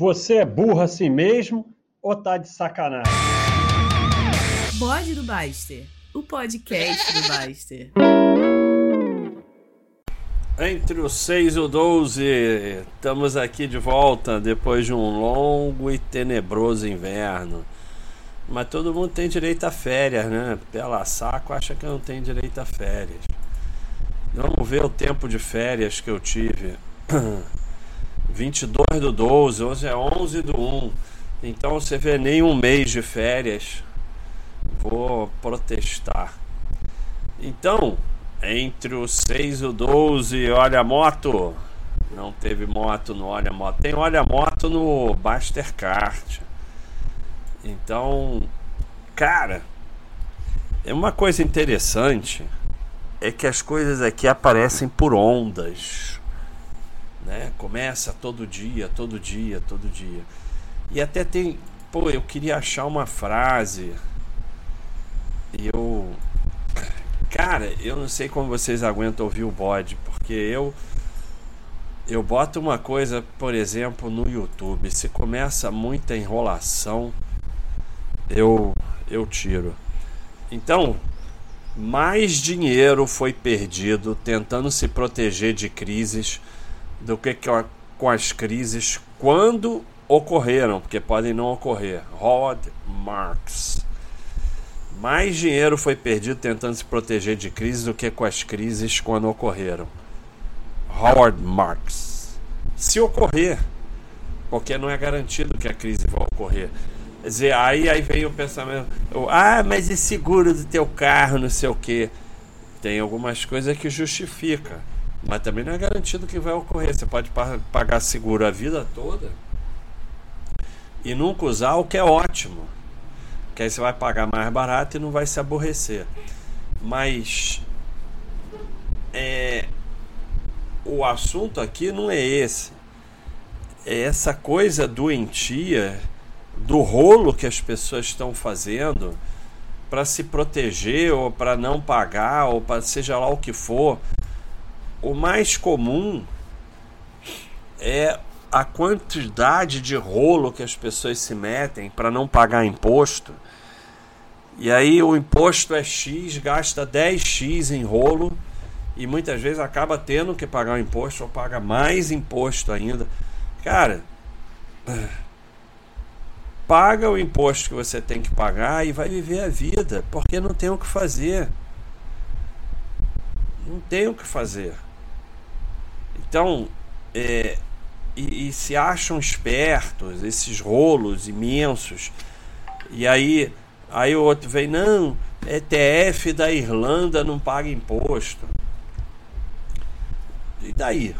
Você é burro assim mesmo ou tá de sacanagem? Bode do Baster, o podcast do Baster. Entre o 6 e o 12, estamos aqui de volta depois de um longo e tenebroso inverno. Mas todo mundo tem direito a férias, né? Pela saco acha que não tem direito a férias. Vamos ver o tempo de férias que eu tive. 22 do 12, hoje é 11 do 1. Então você vê nem um mês de férias. Vou protestar. Então, entre o 6 e o 12, olha a moto. Não teve moto no Olha Moto. Tem Olha Moto no Bastercart. Então, cara, é uma coisa interessante é que as coisas aqui aparecem por ondas né? Começa todo dia, todo dia, todo dia. E até tem, pô, eu queria achar uma frase. E eu cara, eu não sei como vocês aguentam ouvir o bode, porque eu eu boto uma coisa, por exemplo, no YouTube, se começa muita enrolação, eu eu tiro. Então, mais dinheiro foi perdido tentando se proteger de crises do que com as crises quando ocorreram, porque podem não ocorrer. Howard Marks. Mais dinheiro foi perdido tentando se proteger de crises do que com as crises quando ocorreram. Howard Marks. Se ocorrer, porque não é garantido que a crise vai ocorrer. Quer dizer, aí, aí vem o pensamento: ah, mas e seguro do teu carro, não sei o que. Tem algumas coisas que justifica. Mas também não é garantido que vai ocorrer. Você pode pagar seguro a vida toda e nunca usar, o que é ótimo. Que aí você vai pagar mais barato e não vai se aborrecer. Mas é, o assunto aqui não é esse. É essa coisa doentia do rolo que as pessoas estão fazendo para se proteger ou para não pagar ou para seja lá o que for o mais comum é a quantidade de rolo que as pessoas se metem para não pagar imposto. E aí o imposto é X, gasta 10X em rolo e muitas vezes acaba tendo que pagar o imposto ou paga mais imposto ainda. Cara, paga o imposto que você tem que pagar e vai viver a vida, porque não tem o que fazer. Não tem o que fazer. Então, é, e, e, se acham espertos, esses rolos imensos, e aí, aí o outro vem, não, ETF da Irlanda não paga imposto. E daí?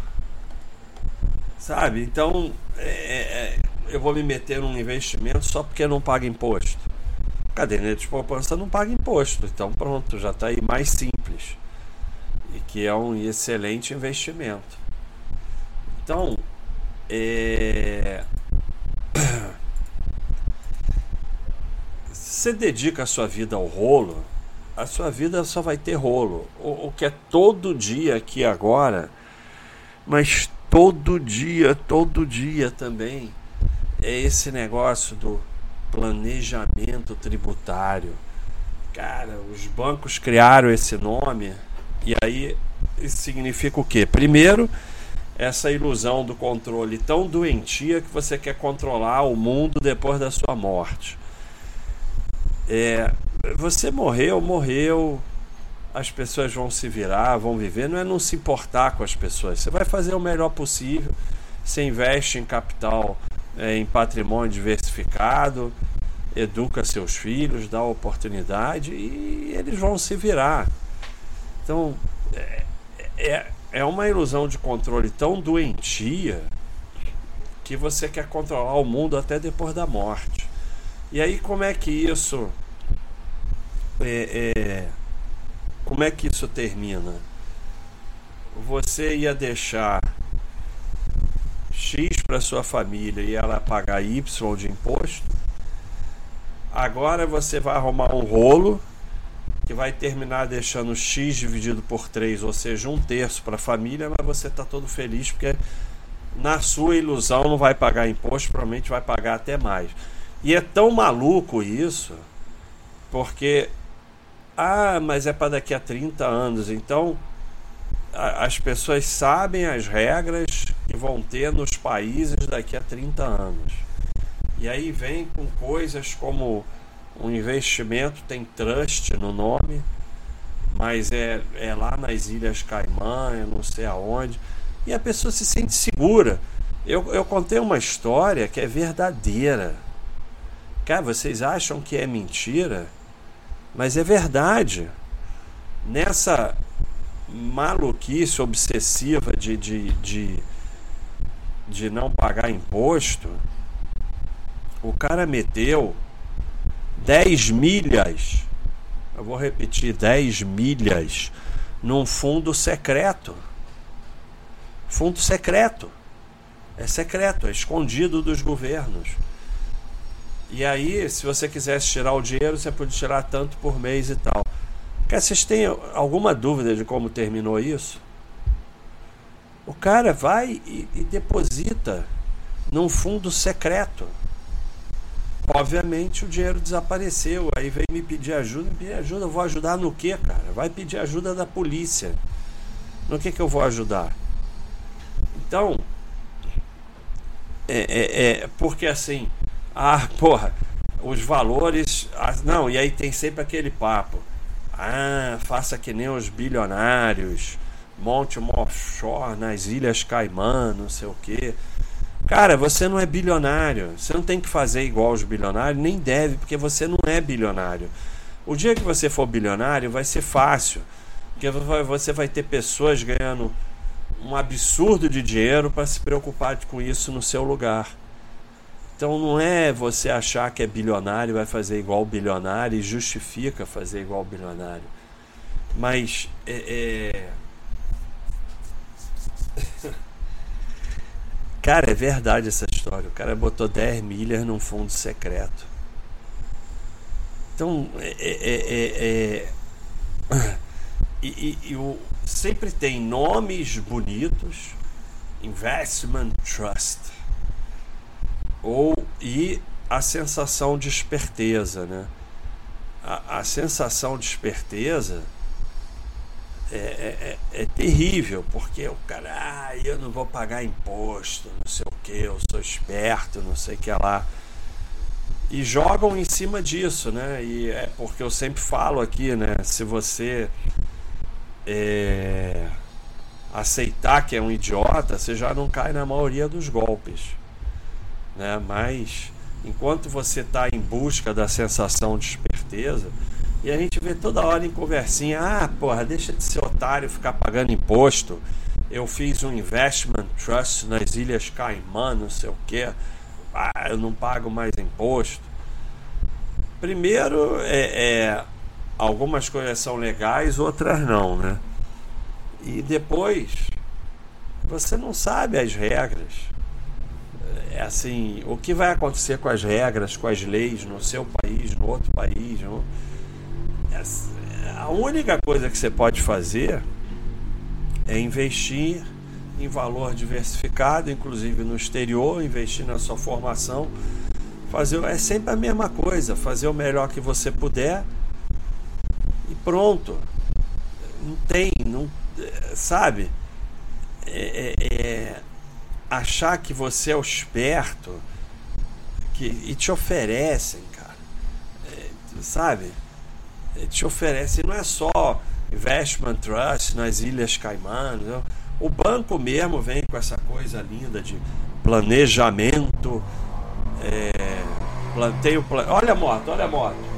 Sabe? Então, é, é, eu vou me meter num investimento só porque não paga imposto. Caderneta de poupança não paga imposto. Então, pronto, já está aí mais simples. E que é um excelente investimento. Então, é... você dedica a sua vida ao rolo, a sua vida só vai ter rolo. O, o que é todo dia aqui agora, mas todo dia, todo dia também, é esse negócio do planejamento tributário. Cara, os bancos criaram esse nome e aí significa o quê? Primeiro, essa ilusão do controle tão doentia que você quer controlar o mundo depois da sua morte. É, você morreu, morreu, as pessoas vão se virar, vão viver, não é não se importar com as pessoas. Você vai fazer o melhor possível, você investe em capital, é, em patrimônio diversificado, educa seus filhos, dá oportunidade e eles vão se virar. Então, é, é é uma ilusão de controle tão doentia que você quer controlar o mundo até depois da morte. E aí como é que isso é, é, como é que isso termina? Você ia deixar X para sua família e ela pagar Y de imposto. Agora você vai arrumar um rolo que vai terminar deixando x dividido por 3, ou seja, um terço para a família, mas você está todo feliz porque na sua ilusão não vai pagar imposto, provavelmente vai pagar até mais. E é tão maluco isso, porque ah, mas é para daqui a 30 anos, então a, as pessoas sabem as regras que vão ter nos países daqui a 30 anos. E aí vem com coisas como um investimento tem trust no nome, mas é, é lá nas Ilhas Caimã, eu não sei aonde, e a pessoa se sente segura. Eu, eu contei uma história que é verdadeira. Cara, vocês acham que é mentira? Mas é verdade. Nessa maluquice obsessiva de, de, de, de não pagar imposto, o cara meteu 10 milhas, eu vou repetir, 10 milhas num fundo secreto. Fundo secreto. É secreto, é escondido dos governos. E aí, se você quisesse tirar o dinheiro, você podia tirar tanto por mês e tal. Quer vocês têm alguma dúvida de como terminou isso? O cara vai e, e deposita num fundo secreto. Obviamente o dinheiro desapareceu. Aí vem me pedir ajuda. Me pedir ajuda, eu vou ajudar no que, cara? Vai pedir ajuda da polícia. No que, que eu vou ajudar? Então, é, é, é porque assim, ah, porra, os valores. Ah, não, e aí tem sempre aquele papo. Ah, faça que nem os bilionários, monte uma offshore nas Ilhas Caimã, não sei o quê. Cara, você não é bilionário. Você não tem que fazer igual os bilionários, nem deve, porque você não é bilionário. O dia que você for bilionário vai ser fácil, porque você vai ter pessoas ganhando um absurdo de dinheiro para se preocupar com isso no seu lugar. Então não é você achar que é bilionário vai fazer igual bilionário e justifica fazer igual bilionário. Mas é, é... Cara, é verdade essa história. O cara botou 10 milhas num fundo secreto. Então, é. é, é, é e, e, e o, sempre tem nomes bonitos, investment trust, ou e a sensação de esperteza, né? A, a sensação de esperteza é, é, é, é, terrível, porque o cara, ah, eu não vou pagar imposto, não sei o que, eu sou esperto, não sei o que lá. E jogam em cima disso, né? E é porque eu sempre falo aqui, né? Se você é, aceitar que é um idiota, você já não cai na maioria dos golpes, né? Mas enquanto você está em busca da sensação de esperteza, e a gente vê toda hora em conversinha, ah, porra, deixa de ser otário ficar pagando imposto. Eu fiz um investment trust nas Ilhas Caimã, não sei o que. Ah, eu não pago mais imposto. Primeiro, é, é, algumas coisas são legais, outras não, né? E depois, você não sabe as regras. É assim, o que vai acontecer com as regras, com as leis no seu país, no outro país. No a única coisa que você pode fazer é investir em valor diversificado, inclusive no exterior, investir na sua formação. Fazer é sempre a mesma coisa, fazer o melhor que você puder e pronto. Não tem, não sabe? É, é, é achar que você é o esperto que, e te oferecem, cara. É, sabe? te oferece, não é só investment trust nas Ilhas Caimã. Não? O banco mesmo vem com essa coisa linda de planejamento. É, planteio, olha a moto, olha a moto.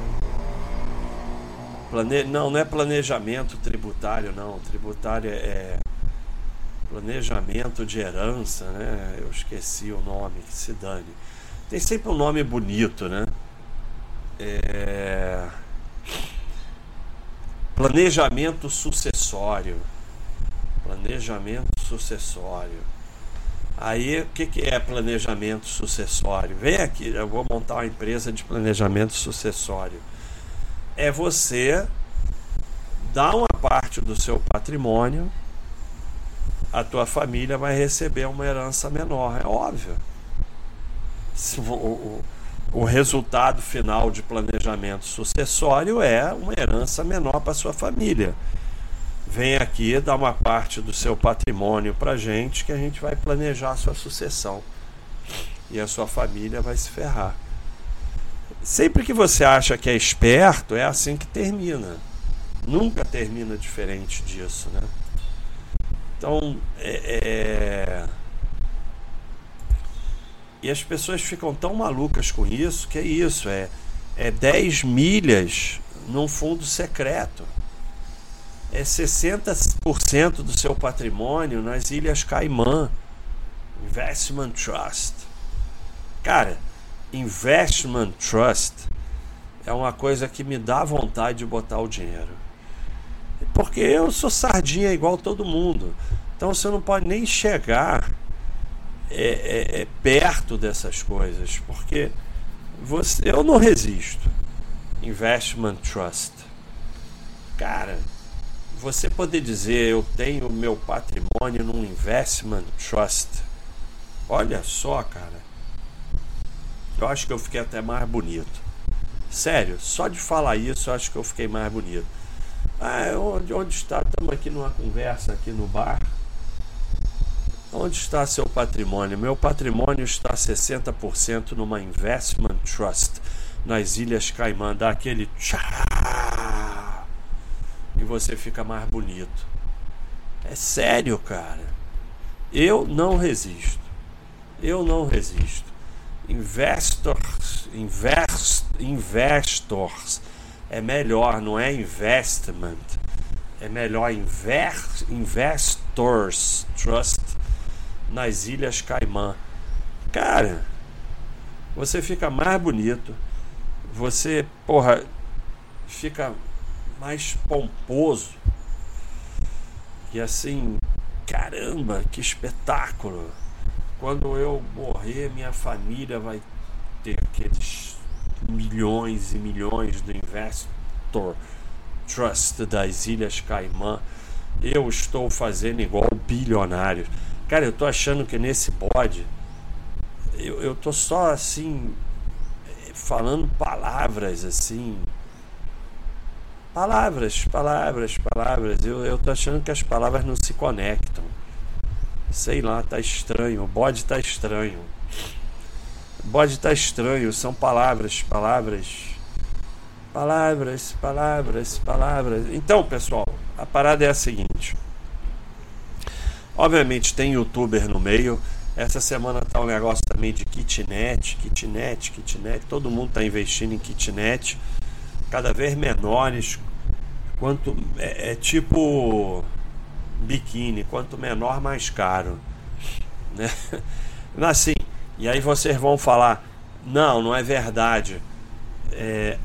Plane, não, não é planejamento tributário, não. Tributário é, é planejamento de herança, né? Eu esqueci o nome, que se dane. Tem sempre um nome bonito, né? É... Planejamento sucessório. Planejamento sucessório. Aí, o que, que é planejamento sucessório? Vem aqui, eu vou montar uma empresa de planejamento sucessório. É você dar uma parte do seu patrimônio a tua família vai receber uma herança menor, é óbvio. O, o, o resultado final de planejamento sucessório é uma herança menor para sua família. Vem aqui dar uma parte do seu patrimônio para gente que a gente vai planejar a sua sucessão e a sua família vai se ferrar. Sempre que você acha que é esperto, é assim que termina. Nunca termina diferente disso, né? Então, é, é... E as pessoas ficam tão malucas com isso que é isso, é, é 10 milhas num fundo secreto. É 60% do seu patrimônio nas Ilhas Caimã. Investment Trust. Cara, Investment Trust é uma coisa que me dá vontade de botar o dinheiro. Porque eu sou sardinha igual todo mundo. Então você não pode nem chegar é, é, é perto dessas coisas. Porque você, eu não resisto. Investment Trust. Cara, você poder dizer eu tenho meu patrimônio num Investment Trust. Olha só, cara. Eu acho que eu fiquei até mais bonito. Sério, só de falar isso eu acho que eu fiquei mais bonito. Ah, onde, onde está? Estamos aqui numa conversa aqui no bar. Onde está seu patrimônio? Meu patrimônio está 60% numa investment trust nas Ilhas Caimã. Dá aquele tchá e você fica mais bonito. É sério, cara. Eu não resisto. Eu não resisto. Investors, invest, investors é melhor, não é investment. É melhor invest, investors trust nas Ilhas Caimã. Cara, você fica mais bonito. Você, porra, fica mais pomposo. E assim, caramba, que espetáculo. Quando eu morrer, minha família vai ter aqueles milhões e milhões do Investor Trust das Ilhas Caimã. Eu estou fazendo igual bilionário. Cara, eu tô achando que nesse bode eu, eu tô só assim falando palavras assim. Palavras, palavras, palavras. Eu, eu tô achando que as palavras não se conectam. Sei lá, tá estranho. O bode tá estranho. Bode tá estranho, são palavras, palavras. Palavras, palavras, palavras. Então, pessoal, a parada é a seguinte. Obviamente tem youtuber no meio. Essa semana tá um negócio também de kitnet, kitnet, kitnet. Todo mundo tá investindo em kitnet, cada vez menores. Quanto é, é tipo biquíni, quanto menor mais caro, né? Assim, e aí vocês vão falar: não, não é verdade. É,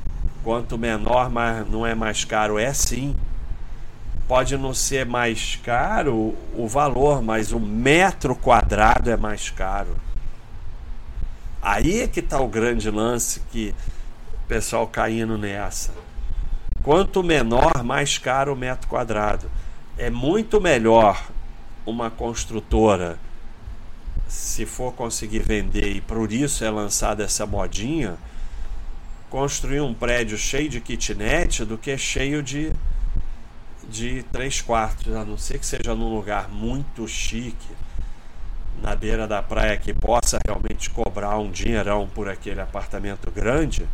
quanto menor, mas não é mais caro. É sim. Pode não ser mais caro o valor, mas o metro quadrado é mais caro. Aí é que está o grande lance que o pessoal caindo nessa. Quanto menor, mais caro o metro quadrado. É muito melhor uma construtora se for conseguir vender e por isso é lançada essa modinha, construir um prédio cheio de kitnet do que cheio de de três quartos, a não ser que seja num lugar muito chique, na beira da praia que possa realmente cobrar um dinheirão por aquele apartamento grande,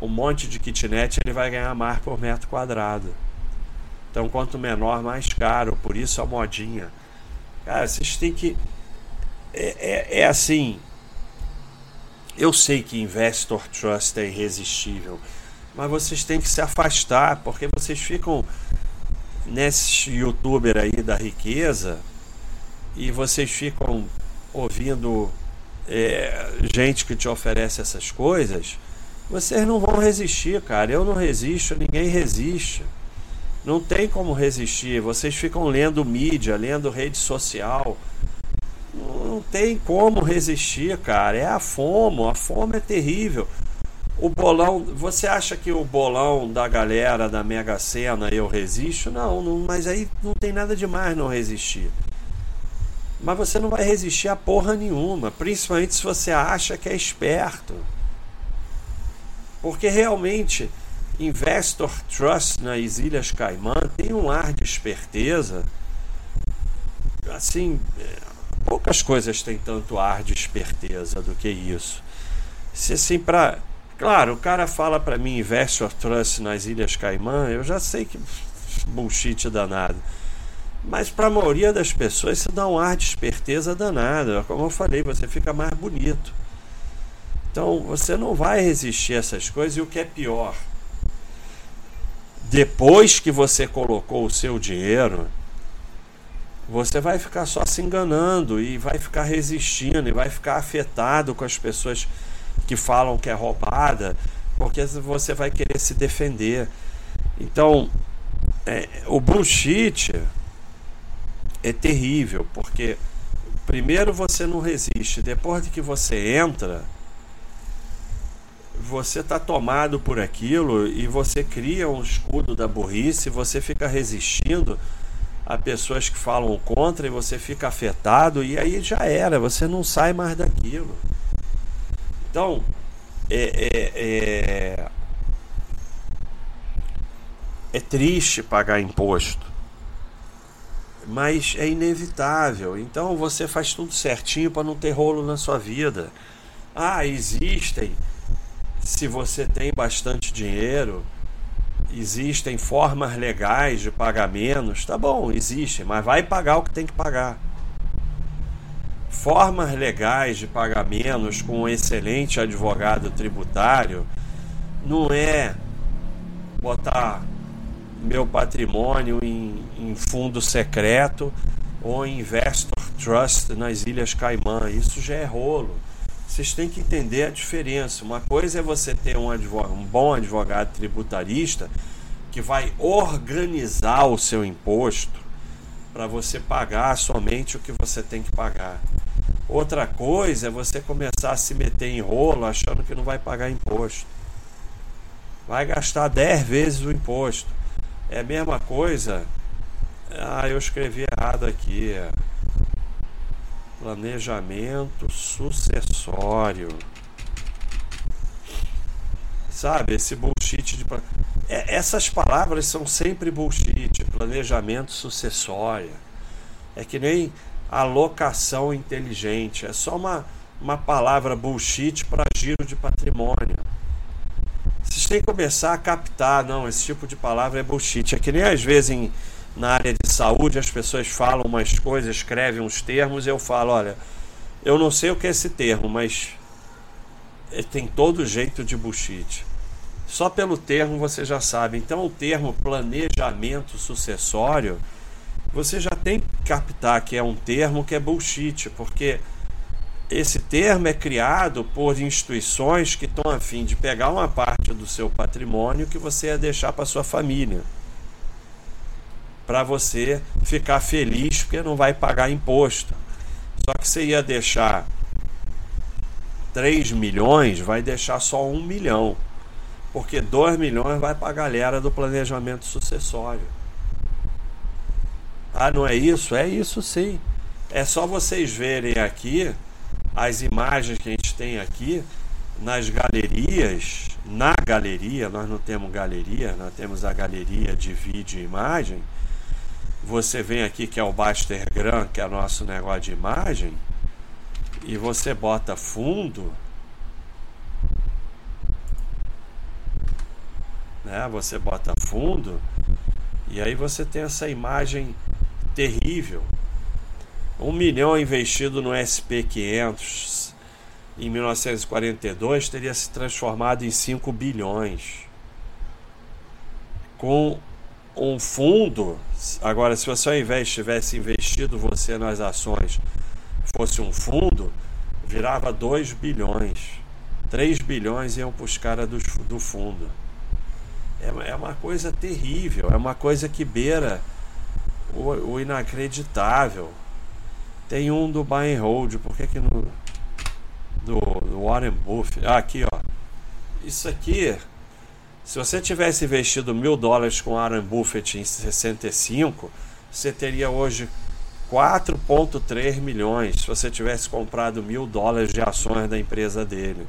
um monte de kitnet ele vai ganhar mais por metro quadrado. Então, quanto menor, mais caro. Por isso a modinha. Cara, vocês têm que é, é, é assim. Eu sei que Investor Trust é irresistível, mas vocês têm que se afastar, porque vocês ficam nesse youtuber aí da riqueza e vocês ficam ouvindo é, gente que te oferece essas coisas, vocês não vão resistir, cara. Eu não resisto, ninguém resiste. Não tem como resistir. Vocês ficam lendo mídia, lendo rede social, não tem como resistir, cara. É a fome, a fome é terrível. O bolão, você acha que o bolão da galera da Mega Sena eu resisto? Não, não, mas aí não tem nada demais não resistir. Mas você não vai resistir a porra nenhuma, principalmente se você acha que é esperto. Porque realmente, Investor Trust nas Ilhas Caimã tem um ar de esperteza. Assim, poucas coisas têm tanto ar de esperteza do que isso. Se assim, para Claro, o cara fala para mim Investor Trust nas Ilhas Caimã, eu já sei que bullshit danado. Mas para a maioria das pessoas isso dá um ar de esperteza danada. Como eu falei, você fica mais bonito. Então você não vai resistir a essas coisas e o que é pior, depois que você colocou o seu dinheiro, você vai ficar só se enganando e vai ficar resistindo e vai ficar afetado com as pessoas que falam que é roubada, porque você vai querer se defender. Então, é, o bullshit é terrível, porque primeiro você não resiste, depois de que você entra, você está tomado por aquilo e você cria um escudo da burrice, você fica resistindo a pessoas que falam contra e você fica afetado e aí já era, você não sai mais daquilo. Então, é, é, é, é triste pagar imposto mas é inevitável. Então você faz tudo certinho para não ter rolo na sua vida. Ah, existem. Se você tem bastante dinheiro, existem formas legais de pagar menos. Tá bom, existem, mas vai pagar o que tem que pagar. Formas legais de pagar menos com um excelente advogado tributário não é botar meu patrimônio em, em fundo secreto ou investor trust nas Ilhas Caimã. Isso já é rolo. Vocês têm que entender a diferença. Uma coisa é você ter um, advogado, um bom advogado tributarista que vai organizar o seu imposto para você pagar somente o que você tem que pagar. Outra coisa é você começar a se meter em rolo achando que não vai pagar imposto. Vai gastar 10 vezes o imposto. É a mesma coisa. Ah, eu escrevi errado aqui. Planejamento sucessório. Sabe, esse bullshit de. É, essas palavras são sempre bullshit. Planejamento sucessório. É que nem alocação inteligente. É só uma, uma palavra bullshit para giro de patrimônio. Vocês têm que começar a captar, não, esse tipo de palavra é bullshit. É que nem às vezes em, na área de saúde as pessoas falam umas coisas, escrevem uns termos e eu falo, olha, eu não sei o que é esse termo, mas tem todo jeito de bullshit. Só pelo termo você já sabe. Então o termo planejamento sucessório, você já tem que captar que é um termo que é bullshit, porque esse termo é criado por instituições que estão a fim de pegar uma parte do seu patrimônio que você ia deixar para sua família. Para você ficar feliz porque não vai pagar imposto. Só que você ia deixar 3 milhões, vai deixar só 1 milhão. Porque 2 milhões vai para a galera do planejamento sucessório. Ah, não é isso? É isso sim. É só vocês verem aqui as imagens que a gente tem aqui nas galerias, na galeria, nós não temos galeria, nós temos a galeria de vídeo e imagem. Você vem aqui que é o Bastergram, que é o nosso negócio de imagem, e você bota fundo, né? Você bota fundo e aí você tem essa imagem terrível um milhão investido no SP500 em 1942 teria se transformado em 5 bilhões. Com um fundo, agora se você ao invés tivesse investido você nas ações, fosse um fundo, virava 2 bilhões. 3 bilhões iam para os caras do, do fundo. É, é uma coisa terrível, é uma coisa que beira o, o inacreditável. Tem um do buy and hold, por que que no do, do Warren Buffett? Ah, aqui ó. Isso aqui, se você tivesse investido mil dólares com Warren Buffett em 65, você teria hoje 4,3 milhões se você tivesse comprado mil dólares de ações da empresa dele.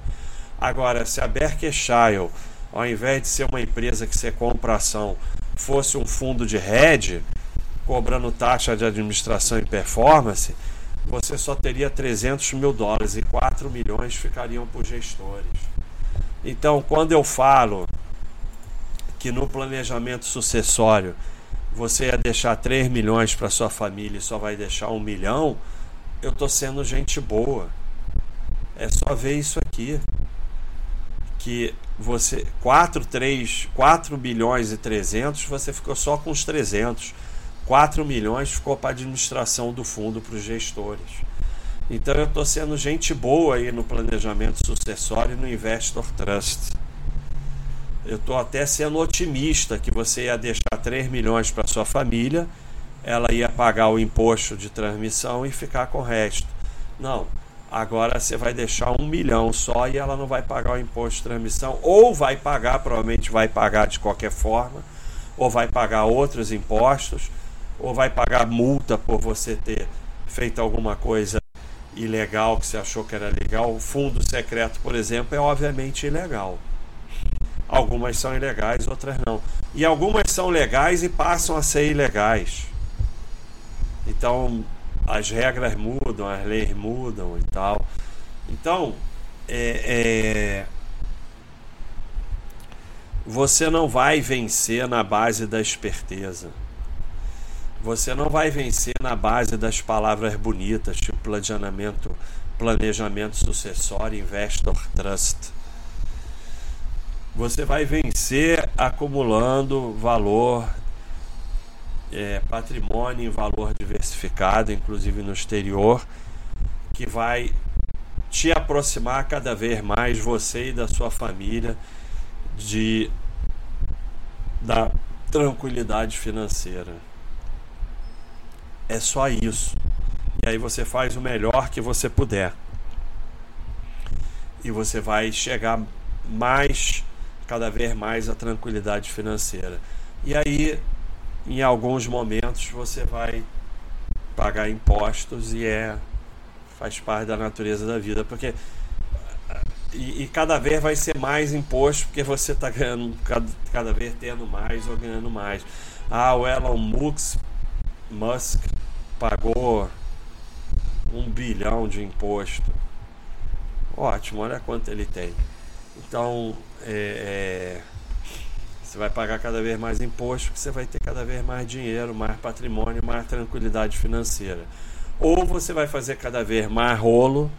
Agora, se a Berkshire, ao invés de ser uma empresa que você compra ação, fosse um fundo de hedge, cobrando taxa de administração e performance, você só teria 300 mil dólares e 4 milhões ficariam por gestores. Então, quando eu falo que no planejamento sucessório você ia deixar 3 milhões para sua família e só vai deixar um milhão, eu estou sendo gente boa. É só ver isso aqui. Que você 4, 3, 4 bilhões e 300, você ficou só com os 300. 4 milhões ficou para a administração do fundo para os gestores. Então eu estou sendo gente boa aí no planejamento sucessório e no Investor Trust. Eu estou até sendo otimista que você ia deixar 3 milhões para sua família, ela ia pagar o imposto de transmissão e ficar com o resto. Não, agora você vai deixar um milhão só e ela não vai pagar o imposto de transmissão, ou vai pagar, provavelmente vai pagar de qualquer forma, ou vai pagar outros impostos ou vai pagar multa por você ter feito alguma coisa ilegal que você achou que era legal. O fundo secreto, por exemplo, é obviamente ilegal. Algumas são ilegais, outras não. E algumas são legais e passam a ser ilegais. Então, as regras mudam, as leis mudam e tal. Então, é, é, você não vai vencer na base da esperteza. Você não vai vencer na base das palavras bonitas, tipo planejamento, planejamento sucessório, investor trust. Você vai vencer acumulando valor, é, patrimônio em valor diversificado, inclusive no exterior, que vai te aproximar cada vez mais você e da sua família de da tranquilidade financeira. É só isso. E aí você faz o melhor que você puder. E você vai chegar mais, cada vez mais, à tranquilidade financeira. E aí, em alguns momentos, você vai pagar impostos e é faz parte da natureza da vida, porque e, e, cada vez vai ser mais imposto porque você está ganhando cada, cada vez tendo mais ou ganhando mais. Ah, o Elon Musk Musk pagou um bilhão de imposto. Ótimo, olha quanto ele tem. Então, é, é, você vai pagar cada vez mais imposto, você vai ter cada vez mais dinheiro, mais patrimônio, mais tranquilidade financeira. Ou você vai fazer cada vez mais rolo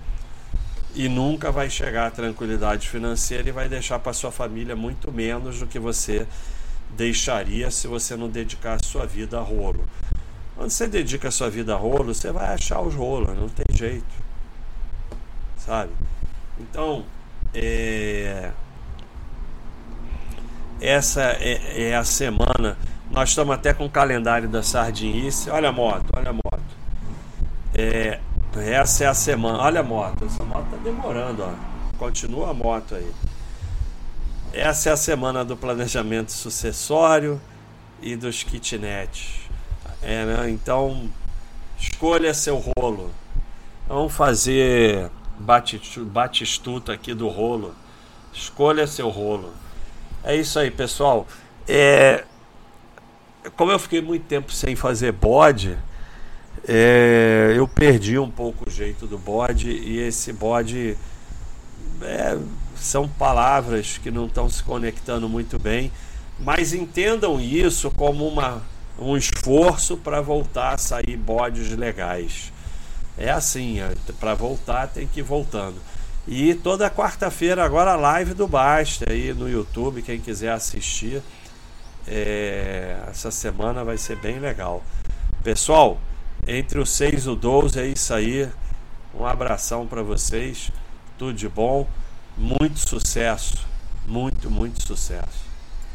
e nunca vai chegar à tranquilidade financeira e vai deixar para sua família muito menos do que você deixaria se você não dedicar sua vida a rolo. Quando você dedica a sua vida a rolo, você vai achar os rolos, não tem jeito. Sabe? Então, é... essa é, é, a semana. Nós estamos até com o calendário da sardinice. Olha a moto, olha a moto. É... Essa é a semana. Olha a moto. Essa moto está demorando, ó. Continua a moto aí. Essa é a semana do planejamento sucessório e dos kitnets. É, né? Então, escolha seu rolo. Vamos fazer batistuta aqui do rolo. Escolha seu rolo. É isso aí, pessoal. É, como eu fiquei muito tempo sem fazer bode, é, eu perdi um pouco o jeito do bode e esse bode é, são palavras que não estão se conectando muito bem, mas entendam isso como uma um esforço para voltar a sair bodes legais. É assim, é, para voltar tem que ir voltando. E toda quarta-feira agora a live do Basta aí no YouTube, quem quiser assistir. É, essa semana vai ser bem legal. Pessoal, entre o 6 e o 12 é isso aí. Um abração para vocês. Tudo de bom. Muito sucesso. Muito, muito sucesso.